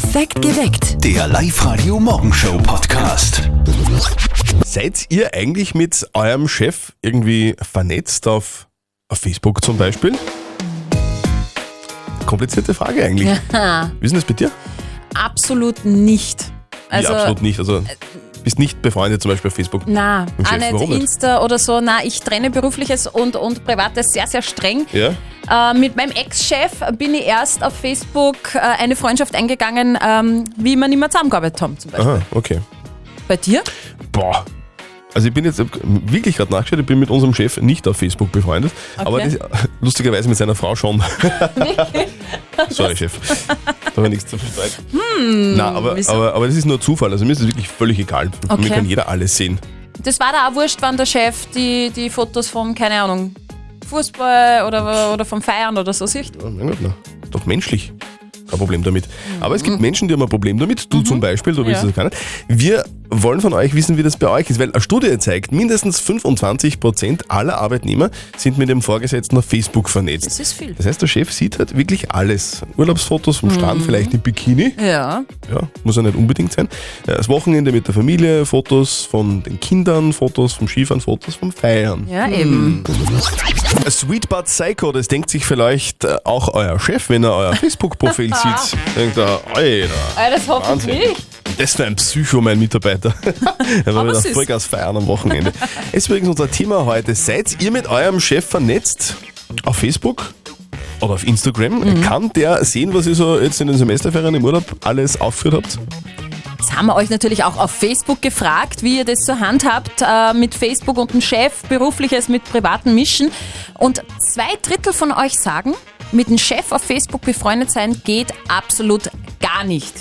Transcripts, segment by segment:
Perfekt geweckt. Der Live-Radio Morgenshow Podcast. Seid ihr eigentlich mit eurem Chef irgendwie vernetzt auf, auf Facebook zum Beispiel? Komplizierte Frage eigentlich. Wie ist denn das bei dir? Absolut nicht. Also, Wie absolut nicht. Also bist nicht befreundet zum Beispiel auf Facebook. Na, auch nicht warum nicht? Insta oder so. Na, ich trenne berufliches und, und privates sehr, sehr streng. Ja? Äh, mit meinem Ex-Chef bin ich erst auf Facebook äh, eine Freundschaft eingegangen, ähm, wie wir nicht mehr zusammengearbeitet haben zum Beispiel. Aha, okay. Bei dir? Boah. Also ich bin jetzt wirklich gerade nachgeschaut, ich bin mit unserem Chef nicht auf Facebook befreundet, aber das, lustigerweise mit seiner Frau schon. Sorry, Chef. Da habe ich nichts zu bestreiten. Hm, Na, aber, aber, aber das ist nur Zufall, also mir ist es wirklich völlig egal. Okay. kann jeder alles sehen. Das war da auch wurscht, wann der Chef die, die Fotos vom, keine Ahnung, Fußball oder, oder vom Feiern oder so sieht. Ja, mein Gott, na, ist doch menschlich. Kein Problem damit. Aber es Mhm. gibt Menschen, die haben ein Problem damit. Du zum Beispiel, du willst Ja. es gar nicht. Wir wollen von euch wissen, wie das bei euch ist, weil eine Studie zeigt, mindestens 25% aller Arbeitnehmer sind mit dem Vorgesetzten auf Facebook vernetzt. Das ist viel. Das heißt, der Chef sieht halt wirklich alles. Urlaubsfotos vom Mhm. Strand, vielleicht im Bikini. Ja. Ja, muss ja nicht unbedingt sein. Das Wochenende mit der Familie, Fotos von den Kindern, Fotos vom Skifahren, Fotos vom Feiern. Ja, eben. Sweet But Psycho, das denkt sich vielleicht äh, auch euer Chef, wenn er euer Facebook-Profil sieht. Denkt er, Alter, Ah, das hoffe ich nicht. Das ist ein Psycho, mein Mitarbeiter. er war wieder. Vollgas feiern am Wochenende. ist übrigens unser Thema heute. Seid ihr mit eurem Chef vernetzt? Auf Facebook? Oder auf Instagram? Mhm. Kann der sehen, was ihr so jetzt in den Semesterferien im Urlaub alles aufgeführt habt? Das haben wir euch natürlich auch auf Facebook gefragt, wie ihr das so handhabt äh, mit Facebook und dem Chef, berufliches mit privaten Mischen. Und zwei Drittel von euch sagen, mit dem Chef auf Facebook befreundet sein geht absolut gar nicht.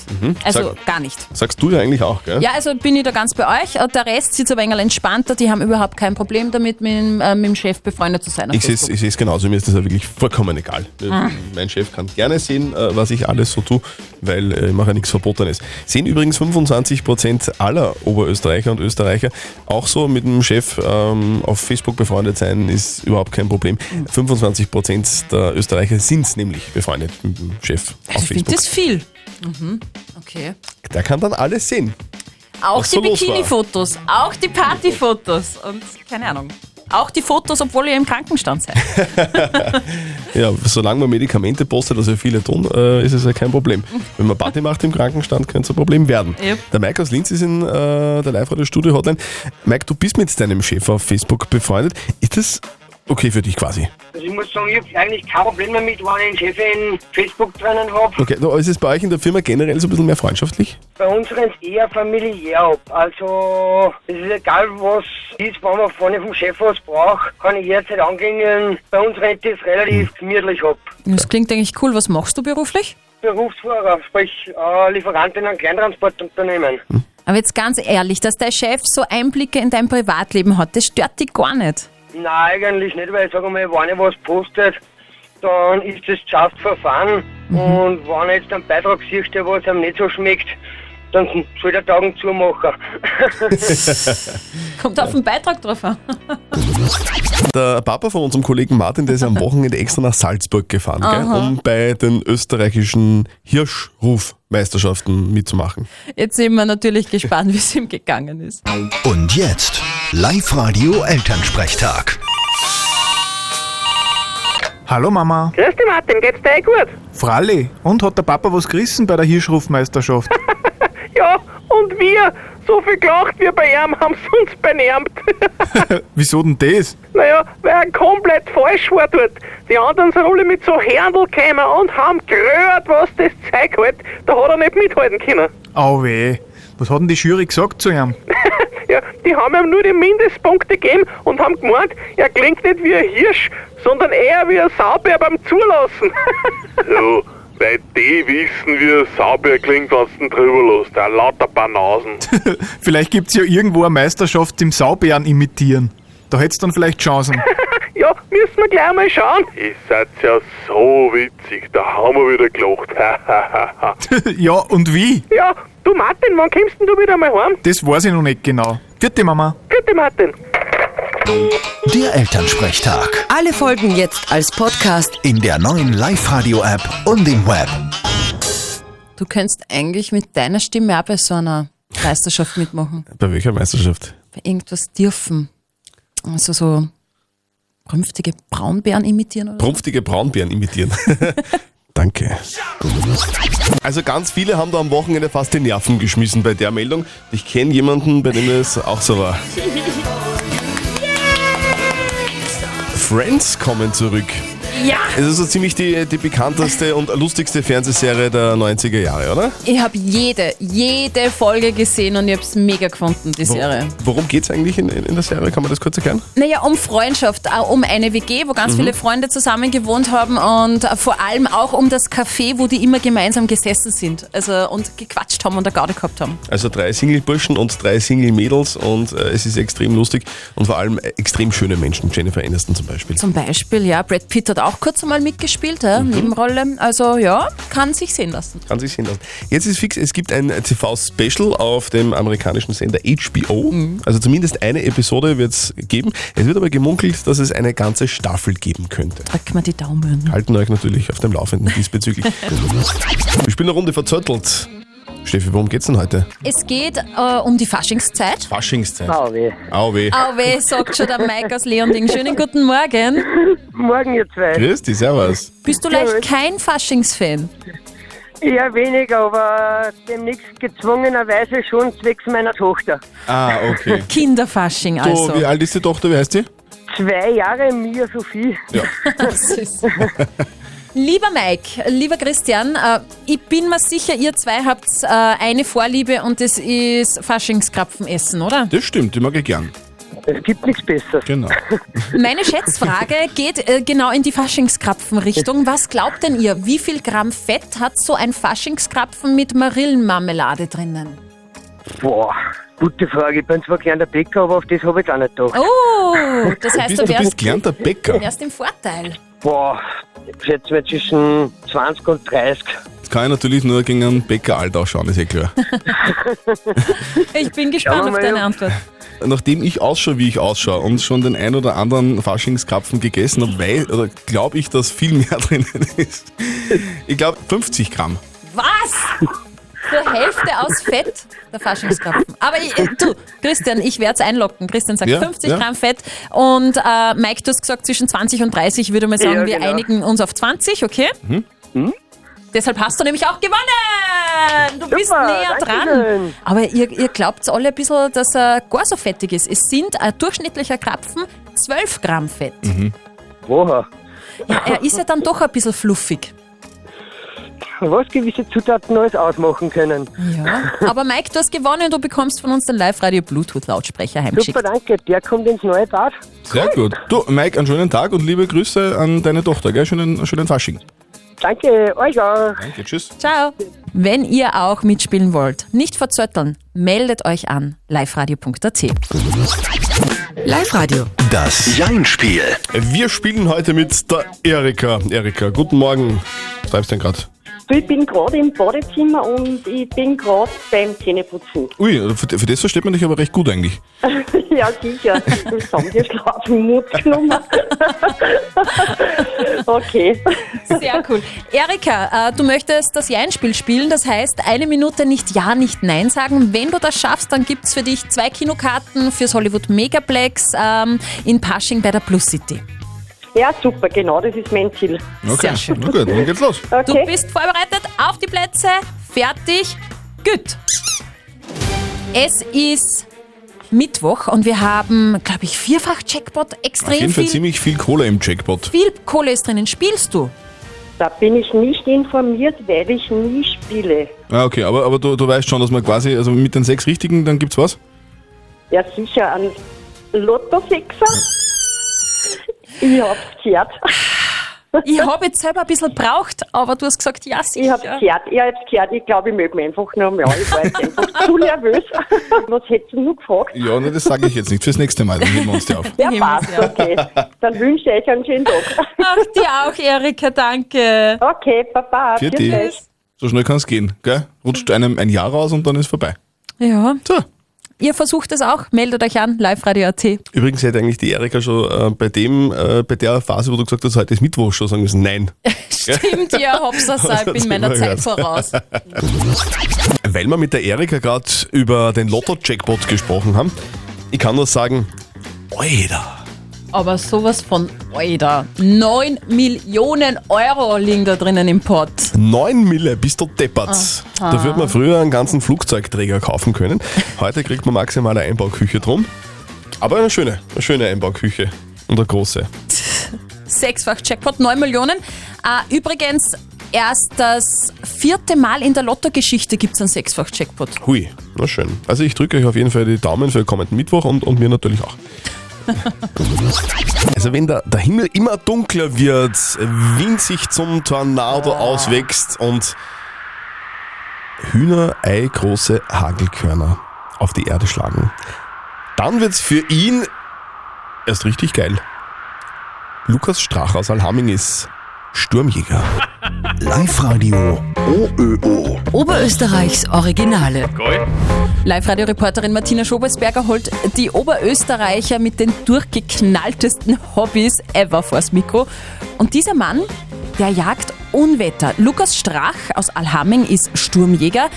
Also Mhm. Sag- gar nicht. Sagst du ja eigentlich auch, gell? Ja, also bin ich da ganz bei euch. Äh, Der Rest sitzt aber ein entspannter. Die haben überhaupt kein Problem damit, mit, dem, äh, mit dem Chef befreundet zu sein. Ich sehe es genauso, mir ist das ja wirklich vollkommen egal. Ah. Mein Chef kann gerne sehen, äh, was ich alles so tue, weil ich mache ja nichts Verbotenes. Sehen übrigens 25% aller Oberösterreicher und Österreicher auch so mit dem Chef ähm, auf Facebook befreundet sein, ist überhaupt kein Problem. Mhm. 25% der Österreicher sind nämlich befreundet mit dem Chef auf Also ich finde Facebook. das viel. Mhm. Okay. Der kann dann alles sehen. Auch Was die so. Bikini-Fotos, auch die Party-Fotos und keine Ahnung. Auch die Fotos, obwohl ihr im Krankenstand seid. Ja, solange man Medikamente postet, was ja viele tun, äh, ist es ja kein Problem. Wenn man Party macht im Krankenstand, könnte es ein Problem werden. Yep. Der Mike aus Linz ist in äh, der Live-Radio-Studio-Hotline. Mike, du bist mit deinem Chef auf Facebook befreundet. Ist das okay für dich quasi? Also ich muss sagen, ich habe eigentlich kein Problem damit, wenn ich einen Chef in Facebook drinnen habe. Okay, no, ist es bei euch in der Firma generell so ein bisschen mehr freundschaftlich? Bei uns rennt es eher familiär ab. Also es ist egal, was ist, wenn man vorne vom Chef was braucht, kann ich jederzeit angehen. Bei uns rennt es relativ gemütlich ab. Das klingt eigentlich cool. Was machst du beruflich? Berufsfahrer, sprich äh, Lieferant in einem Kleintransportunternehmen. Aber jetzt ganz ehrlich, dass dein Chef so Einblicke in dein Privatleben hat, das stört dich gar nicht. Nein, eigentlich nicht, weil ich sage mal, wenn ich was postet, dann ist das just for fun. Und wenn er jetzt einen Beitrag siehst, der was ihm nicht so schmeckt, dann soll der Taugen zumachen. Kommt auf den Beitrag drauf an. Der Papa von unserem Kollegen Martin, der ist am Wochenende extra nach Salzburg gefahren, gell, um bei den österreichischen Hirschrufmeisterschaften mitzumachen. Jetzt sind wir natürlich gespannt, wie es ihm gegangen ist. Und jetzt Live-Radio Elternsprechtag. Hallo Mama. Grüß dich Martin, geht's dir eh gut? Fralli, und hat der Papa was gerissen bei der Hirschrufmeisterschaft? Ja, und wir, so viel gelacht wie bei ihm, haben sie uns benärmt. Wieso denn das? naja, weil er komplett falsch war dort. Die anderen sind alle mit so Händel gekommen und haben gerührt, was das Zeug hält. Da hat er nicht mithalten können. Au weh. Was hat denn die Jury gesagt zu ihm? Ja, die haben ihm nur die Mindestpunkte gegeben und haben gemeint, er klingt nicht wie ein Hirsch, sondern eher wie ein Saubär beim Zulassen. Ja, weil die wissen, wie ein Saubär klingt, wenn du ihn drüber lässt. Ein lauter Banausen. Vielleicht gibt's ja irgendwo eine Meisterschaft im Saubären imitieren. Da hätt's dann vielleicht Chancen. ja, müssen wir gleich mal schauen. Ihr seid ja so witzig, da haben wir wieder gelacht. ja, und wie? Ja, du Martin, wann kommst denn du wieder mal heim? Das weiß ich noch nicht genau. Vierte Mama. Bitte Martin. Der Elternsprechtag. Alle Folgen jetzt als Podcast. In der neuen Live-Radio-App und im Web. Du könntest eigentlich mit deiner Stimme auch bei so einer Meisterschaft mitmachen. Bei welcher Meisterschaft? Bei irgendwas dürfen. Also so prünftige Braunbären imitieren oder? Prumpftige Braunbären imitieren. Danke. Also ganz viele haben da am Wochenende fast die Nerven geschmissen bei der Meldung. Ich kenne jemanden, bei dem es auch so war. Friends kommen zurück. Ja! Es ist so ziemlich die, die bekannteste und lustigste Fernsehserie der 90er Jahre, oder? Ich habe jede, jede Folge gesehen und ich habe es mega gefunden, die Serie. Worum geht es eigentlich in, in, in der Serie? Kann man das kurz erklären? Naja, um Freundschaft, auch um eine WG, wo ganz viele Freunde zusammen gewohnt haben und äh, vor allem auch um das Café, wo die immer gemeinsam gesessen sind also, und gequatscht haben und eine Garde gehabt haben. Also drei Single-Burschen und drei Single-Mädels und äh, es ist extrem lustig und vor allem äh, extrem schöne Menschen. Jennifer Aniston zum Beispiel. Zum Beispiel, ja, Brad Pitt hat auch kurz einmal mitgespielt, ja, Nebenrolle. Also ja, kann sich sehen lassen. Kann sich sehen lassen. Jetzt ist fix, es gibt ein TV-Special auf dem amerikanischen Sender HBO. Also zumindest eine Episode wird es geben. Es wird aber gemunkelt, dass es eine ganze Staffel geben könnte. Drück mal die Daumen. Halten euch natürlich auf dem Laufenden diesbezüglich. Wir spielen eine Runde verzöttelt. Steffi, worum geht's denn heute? Es geht äh, um die Faschingszeit. Faschingszeit. Ah, weh. Au weh. Auwe, sagt schon der Mike aus Leonding. Schönen guten Morgen. Morgen, ihr zwei. Grüß dich, servus. Bist du leicht kein Faschingsfan? Eher weniger, aber demnächst gezwungenerweise schon zwecks meiner Tochter. Ah, okay. Kinderfasching So, also. wie alt ist die Tochter? Wie heißt die? Zwei Jahre, Mia Sophie. Ja. Süß. Lieber Mike, lieber Christian, äh, ich bin mir sicher, ihr zwei habt äh, eine Vorliebe und das ist Faschingskrapfen essen, oder? Das stimmt, die mag ich gern. Es gibt nichts Besseres. Genau. Meine Schätzfrage geht äh, genau in die Faschingskrapfen-Richtung. Was glaubt denn ihr, wie viel Gramm Fett hat so ein Faschingskrapfen mit Marillenmarmelade drinnen? Boah, gute Frage. Ich bin zwar gern der Bäcker, aber auf das habe ich jetzt auch nicht gedacht. Oh, das Du heißt, bist, du du bist wärst, gelernter Bäcker. wärst im Vorteil. Boah, ich schätze mal zwischen 20 und 30. Jetzt kann ich natürlich nur gegen einen Bäcker alt ausschauen, ist eh klar. Ich bin gespannt Schauen wir auf mal, deine ja. Antwort. Nachdem ich ausschaue, wie ich ausschaue und schon den ein oder anderen Faschingskrapfen gegessen habe, weil, oder glaube ich, dass viel mehr drinnen ist. Ich glaube 50 Gramm. Was? Zur Hälfte aus Fett der Faschingskrapfen. Aber ich, äh, du, Christian, ich werde es einlocken. Christian sagt Ja, 50 ja. Gramm Fett und äh, Mike, du hast gesagt zwischen 20 und 30. Ich würde mal sagen, Ja, wir genau. einigen uns auf 20, okay? Mhm. Deshalb hast du nämlich auch gewonnen! Du bist Super, näher dran. Dankeschön. Aber ihr, ihr glaubt alle ein bisschen, dass er gar so fettig ist. Es sind ein durchschnittlicher Krapfen 12 Gramm Fett. Mhm. Woher? Ja, er ist ja dann doch ein bisschen fluffig. Was gewisse Zutaten alles ausmachen können. Ja. Aber Mike, du hast gewonnen, du bekommst von uns den Live-Radio Bluetooth-Lautsprecher heimgeschickt. Super, danke. Der kommt ins neue Bad. Sehr gut. Du, Mike, einen schönen Tag und liebe Grüße an deine Tochter, gell? Schönen, schönen Fasching. Danke, euch auch. Danke, tschüss. Ciao. Wenn ihr auch mitspielen wollt, nicht verzötteln, meldet euch an liveradio.at. Live-Radio. Das Jein-Spiel. Wir spielen heute mit der Erika. Erika, guten Morgen. Was treibst du denn gerade? Ich bin gerade im Badezimmer und ich bin gerade beim Zähneputzen. Ui, für, für das versteht man dich aber recht gut eigentlich. ja, sicher. Wir Schlafmut genommen. okay. Sehr cool. Erika, äh, du möchtest das Ja-Spiel spielen, das heißt eine Minute nicht Ja, nicht Nein sagen. Wenn du das schaffst, dann gibt's für dich zwei Kinokarten fürs Hollywood Megaplex ähm, in Pasching bei der Plus City. Ja, super, genau, das ist mein Ziel. Okay, Sehr schön. na gut, dann geht's los. Du Okay. bist vorbereitet, auf die Plätze, fertig, gut. Es ist Mittwoch und wir haben, glaube ich, vierfach Jackpot, Auf extrem jeden Fall viel, ziemlich viel Kohle im Jackpot. viel Kohle ist drinnen. Spielst du? Da bin ich nicht informiert, weil ich nie spiele. Ah, okay, aber, aber du, du weißt schon, dass man quasi, also mit den sechs Richtigen, dann gibt's was? Ja, sicher ein Lotto-Sechser. Ich hab's gehört. Ich habe jetzt selber ein bisschen braucht, aber du hast gesagt, ja, Ich hab's sicher. gehört, ich hab's gehört. Ich glaube, ich möge mich einfach noch mal. Ich war jetzt einfach zu nervös. Was hättest du noch gefragt? Ja, ne, das sage ich jetzt nicht. Fürs nächste Mal, dann heben wir uns die auf. Ja, passt, okay. Dann wünsche ich euch einen schönen Tag. Ach, dir auch, Erika, danke. Okay, Papa. Für. So schnell kann's gehen, gell? Rutscht einem ein Jahr raus und dann ist vorbei. Ja, So, ihr versucht es auch, meldet euch an, liveradio.at. Übrigens hätte eigentlich die Erika schon äh, bei dem, äh, bei der Phase, wo du gesagt hast, heute ist Mittwoch, schon sagen müssen, nein. Stimmt, ja, Hopsa, Das ich bin meiner Zeit gehört. voraus. Weil wir mit der Erika gerade über den Lotto-Jackpot gesprochen haben, ich kann nur sagen, Alter. Aber sowas von, Alter, 9 Millionen Euro liegen da drinnen im Pott. 9 Mille, bist du deppert. Da würde man früher einen ganzen Flugzeugträger kaufen können. Heute kriegt man maximal eine Einbauküche drum. Aber eine schöne, eine schöne Einbauküche. Und eine große. Sechsfach Jackpot, 9 Millionen. Äh, übrigens, erst das vierte Mal in der Lottogeschichte gibt es einen Sechsfach Jackpot. Hui, na schön. Also ich drücke euch auf jeden Fall die Daumen für den kommenden Mittwoch und, und mir natürlich auch. Also wenn der, der Himmel immer dunkler wird, Wind sich zum Tornado auswächst und Hühnerei große Hagelkörner auf die Erde schlagen, dann wird's für ihn erst richtig geil. Lukas Strach aus Alhamming ist Sturmjäger. Live-Radio OÖO. Oberösterreichs Originale. Live-Radio-Reporterin Martina Schobelsberger holt die Oberösterreicher mit den durchgeknalltesten Hobbys ever vors Mikro. Und dieser Mann, der jagt Unwetter. Lukas Strach aus Alhamming ist Sturmjäger.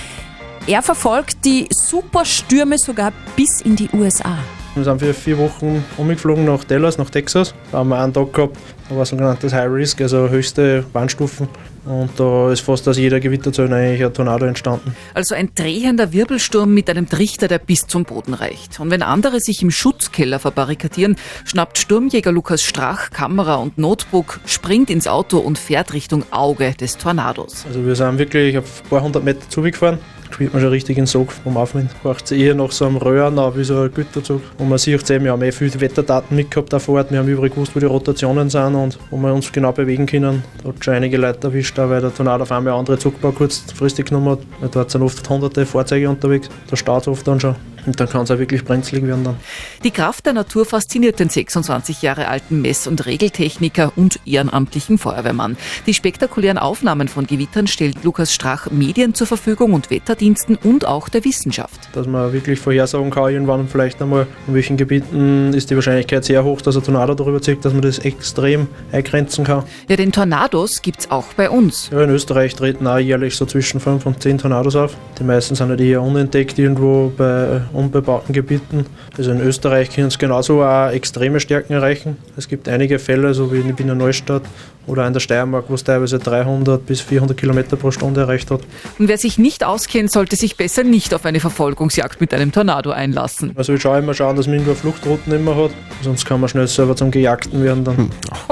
Er verfolgt die Superstürme sogar bis in die USA. Wir sind für vier Wochen umgeflogen nach Dallas, nach Texas. Da haben wir einen Tag gehabt, da war sogenanntes High Risk, also höchste Warnstufen. Und da ist fast aus jeder Gewitterzone eigentlich ein Tornado entstanden. Also ein drehender Wirbelsturm mit einem Trichter, der bis zum Boden reicht. Und wenn andere sich im Schutzkeller verbarrikadieren, schnappt Sturmjäger Lukas Strach Kamera und Notebook, springt ins Auto und fährt Richtung Auge des Tornados. Also wir sind wirklich auf ein paar hundert Meter zugefahren. Spielt man schon richtig den Sog vom Aufwind. Braucht es eher nach so einem Röhren, wie so ein Güterzug. Und man sieht eben, wir haben eh viele Wetterdaten mitgehabt vor Ort. Wir haben überall gewusst, wo die Rotationen sind und wo wir uns genau bewegen können. Da hat schon einige Leute erwischt, weil der Tornado auf einmal andere Zugbau kurzfristig genommen hat. Weil dort sind oft hunderte Fahrzeuge unterwegs. Da staut es oft dann schon. Und dann kann es auch wirklich brenzlig werden dann. Die Kraft der Natur fasziniert den 26 Jahre alten Mess- und Regeltechniker und ehrenamtlichen Feuerwehrmann. Die spektakulären Aufnahmen von Gewittern stellt Lukas Strach Medien zur Verfügung und Wetterdiensten und auch der Wissenschaft. dass man wirklich vorhersagen kann, irgendwann vielleicht einmal, in welchen Gebieten ist die Wahrscheinlichkeit sehr hoch, dass ein Tornado darüber zieht, dass man das extrem eingrenzen kann. Ja, den Tornados gibt's auch bei uns. Ja, in Österreich treten auch jährlich so zwischen 5 und 10 Tornados auf. Die meisten sind halt eher unentdeckt irgendwo bei unbebauten Gebieten. Also in Österreich können es genauso auch extreme Stärken erreichen. Es gibt einige Fälle, so wie in Wiener Neustadt oder in der Steiermark, wo es teilweise 300 bis 400 Kilometer pro Stunde erreicht hat. Und wer sich nicht auskennt, sollte sich besser nicht auf eine Verfolgungsjagd mit einem Tornado einlassen. Also ich schaue immer schauen, dass man irgendwo Fluchtrouten immer hat, sonst kann man schnell selber zum Gejagten werden dann.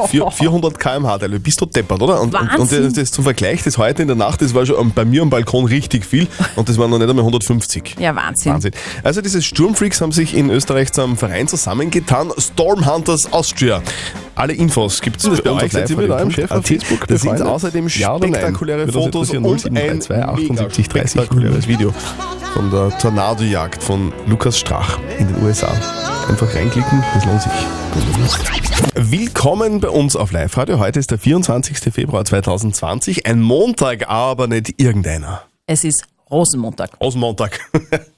Vier- 400 km/h, Teile. bist du deppert, oder? Und, und, und Wahnsinn. das, das zum Vergleich, das heute in der Nacht, das war schon am- bei mir am Balkon richtig viel und das waren noch nicht einmal 150. Ja, Wahnsinn. Wahnsinn. Also diese Sturmfreaks haben sich in Österreich zu einem Verein zusammengetan, Stormhunters Austria. Alle Infos gibt es bei uns ihr mit eurem Chef auf Facebook Da sind außerdem Ja spektakuläre uns Fotos und ein 0732 78 30 spektakuläres Video von der Tornadojagd von Lukas Strach in den USA. Einfach reinklicken, das lohnt sich. Willkommen bei uns auf Live-Radio. Heute ist der 24. Februar 2020. Ein Montag, aber nicht irgendeiner. Es ist Rosenmontag. Aus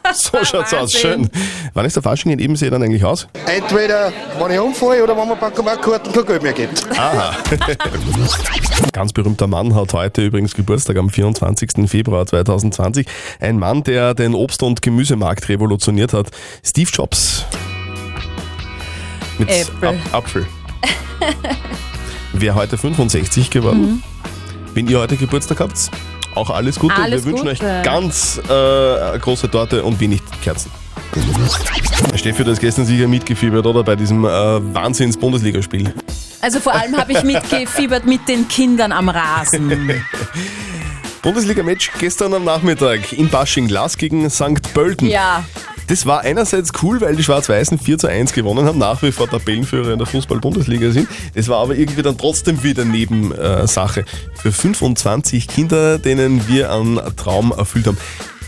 so schaut's aus. Schön. Wann ist der Fasching in Ebensee dann eigentlich aus? Entweder, wenn ich umfalle oder wenn man Bankomatkarten kein Geld mehr gibt. Aha. Ganz berühmter Mann hat heute übrigens Geburtstag am 24. Februar 2020. Ein Mann, der den Obst- und Gemüsemarkt revolutioniert hat. Steve Jobs. Mit Äpfel. Ap Apfel. Wäre heute 65 geworden. Wenn ihr heute Geburtstag habt, auch alles Gute. Alles Wir wünschen Gute. euch ganz äh, große Torte und wenig Kerzen. Steffi, du hast gestern sicher mitgefiebert, oder? Bei diesem äh, Wahnsinns-Bundesligaspiel. Also vor allem habe ich mitgefiebert mit den Kindern am Rasen. Bundesliga-Match gestern am Nachmittag in Basching, Glas gegen St. Pölten. Ja, Das war einerseits cool, weil die Schwarz-Weißen 4 zu 1 gewonnen haben, nach wie vor Tabellenführer in der Fußball-Bundesliga sind. Das war aber irgendwie dann trotzdem wieder Nebensache für 25 Kinder, denen wir einen Traum erfüllt haben.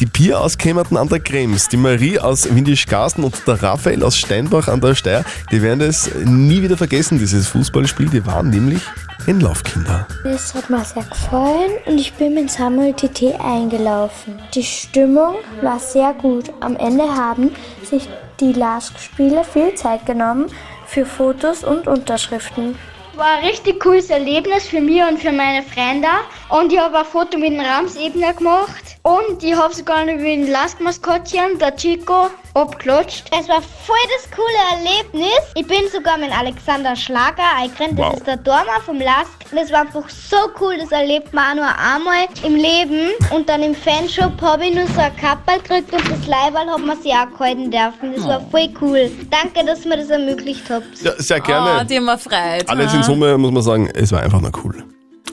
Die Pia aus Kämmerten an der Krems, die Marie aus Windisch-Garsten und der Raphael aus Steinbach an der Steyr, die werden das nie wieder vergessen, dieses Fußballspiel. Die waren nämlich Einlaufkinder. Es hat mir sehr gefallen und ich bin mit Samuel TT eingelaufen. Die Stimmung war sehr gut. Am Ende haben sich die LASK-Spieler viel Zeit genommen für Fotos und Unterschriften. War ein richtig cooles Erlebnis für mich und für meine Freunde. Und ich habe ein Foto mit dem Ramsebner gemacht. Und ich habe sogar noch mit dem Lastmaskottchen, der Chico, abgeklatscht. Es war voll das coole Erlebnis. Ich bin sogar mit Alexander Schlager eingerannt. Das Wow. ist der Dormer vom Lask. Das war einfach so cool. Das erlebt man auch nur einmal im Leben. Und dann im Fanshop habe ich nur so ein Kapperl gekriegt und das Leiberl hat man sich auch gehalten dürfen. Das war voll cool. Danke, dass ihr mir das ermöglicht habt. Ja, sehr gerne. Oh, die haben wir freut. Alles in Summe muss man sagen, es war einfach nur cool.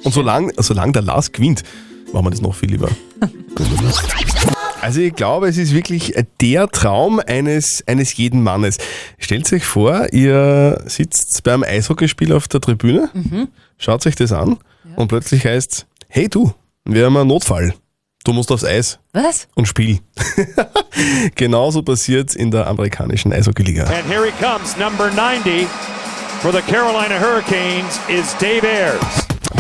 Und solange solang der Lars gewinnt, machen wir das noch viel lieber. Also ich glaube, es ist wirklich der Traum eines, eines jeden Mannes. Stellt euch vor, ihr sitzt beim Eishockeyspiel auf der Tribüne, schaut euch das an und plötzlich heißt hey du, wir haben einen Notfall. Du musst aufs Eis Was? und spiel. Genauso passiert in der amerikanischen Eishockeyliga. And here he comes, number 90 for the Carolina Hurricanes is Dave Ayers.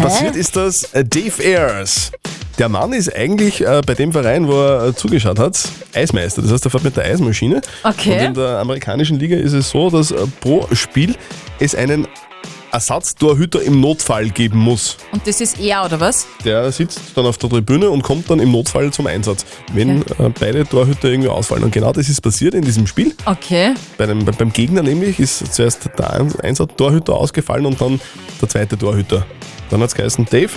Passiert ist das äh, Dave Ayers. Der Mann ist eigentlich äh, bei dem Verein, wo er äh, zugeschaut hat, Eismeister. Das heißt, er fährt mit der Eismaschine. Okay. Und in der amerikanischen Liga ist es so, dass äh, pro Spiel es einen Ersatztorhüter im Notfall geben muss. Und das ist er, oder was? Der sitzt dann auf der Tribüne und kommt dann im Notfall zum Einsatz, wenn äh, beide Torhüter irgendwie ausfallen. Und genau das ist passiert in diesem Spiel. Okay. Bei dem, bei- beim Gegner nämlich ist zuerst der Ein- Einsatztorhüter ausgefallen und dann der zweite Torhüter. Dann hat es geheißen, Dave,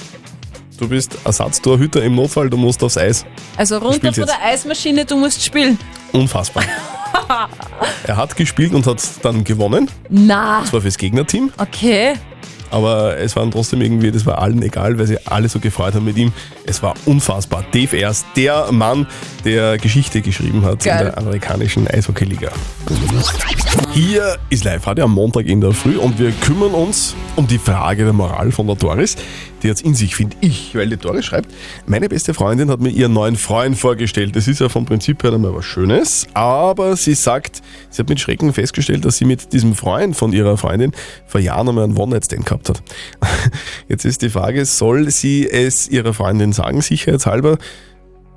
du bist Ersatztorhüter im Notfall, du musst aufs Eis. Also runter von der Eismaschine, du musst spielen. Unfassbar. er hat gespielt und hat dann gewonnen. Na. Das war fürs Gegnerteam. Okay. Aber es waren trotzdem irgendwie, das war allen egal, weil sie alle so gefreut haben mit ihm. Es war unfassbar. Dave Ayers, der Mann, der Geschichte geschrieben hat Geil. in der amerikanischen Eishockeyliga. Hier ist Live-Radio am Montag in der Früh und wir kümmern uns um die Frage der Moral von der Doris. Die hat in sich, finde ich, weil die Doris schreibt, meine beste Freundin hat mir ihren neuen Freund vorgestellt. Das ist ja vom Prinzip her einmal was Schönes, aber sie sagt, sie hat mit Schrecken festgestellt, dass sie mit diesem Freund von ihrer Freundin vor Jahren einmal einen One-Night-Stand gehabt hat. Jetzt ist die Frage, soll sie es ihrer Freundin sagen, sicherheitshalber?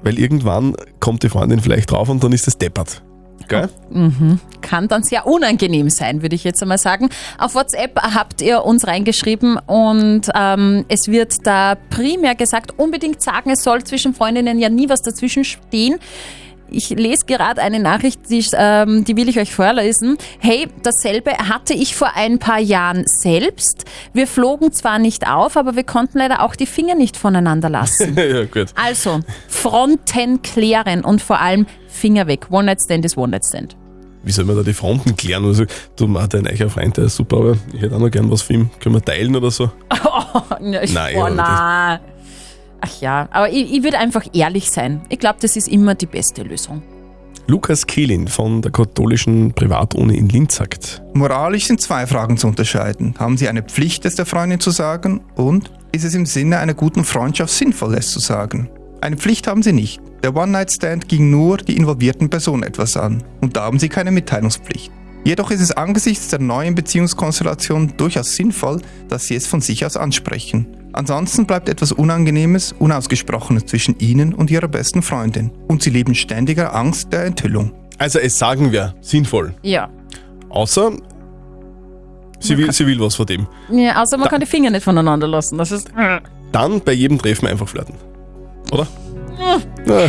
Weil irgendwann kommt die Freundin vielleicht drauf und dann ist es deppert. Gell? Mhm. Kann dann sehr unangenehm sein, würde ich jetzt einmal sagen. Auf WhatsApp habt ihr uns reingeschrieben und ähm, es wird da primär gesagt, unbedingt sagen, es soll zwischen Freundinnen ja nie was dazwischen stehen. Ich lese gerade eine Nachricht, die, ähm, die will ich euch vorlesen. Hey, dasselbe hatte ich vor ein paar Jahren selbst. Wir flogen zwar nicht auf, aber wir konnten leider auch die Finger nicht voneinander lassen. ja, gut. Also, Fronten klären und vor allem Finger weg. One-Night-Stand ist One-Night-Stand. Wie soll man da die Fronten klären? Also, du, Martin, eicher Freund, der ist super, aber ich hätte auch noch gern was für ihn. Können wir teilen oder so? Ja, ich, Nein, oh, na. Ach ja, aber ich, ich würde einfach ehrlich sein. Ich glaube, das ist immer die beste Lösung. Lukas Kehlin von der katholischen Privatuni in Linz sagt. Moralisch sind zwei Fragen zu unterscheiden. Haben Sie eine Pflicht, es der Freundin zu sagen? Und ist es im Sinne einer guten Freundschaft sinnvoll, es zu sagen? Eine Pflicht haben Sie nicht. Der One-Night-Stand ging nur die involvierten Personen etwas an. Und da haben Sie keine Mitteilungspflicht. Jedoch ist es angesichts der neuen Beziehungskonstellation durchaus sinnvoll, dass Sie es von sich aus ansprechen. Ansonsten bleibt etwas Unangenehmes, Unausgesprochenes zwischen Ihnen und Ihrer besten Freundin. Und Sie leben ständiger Angst der Enthüllung. Also, es sagen wir, sinnvoll. Ja. Außer, sie will, sie will was von dem. ja außer man Da- kann die Finger nicht voneinander lassen. Das ist. Dann bei jedem Treffen einfach flirten. Oder? Ja.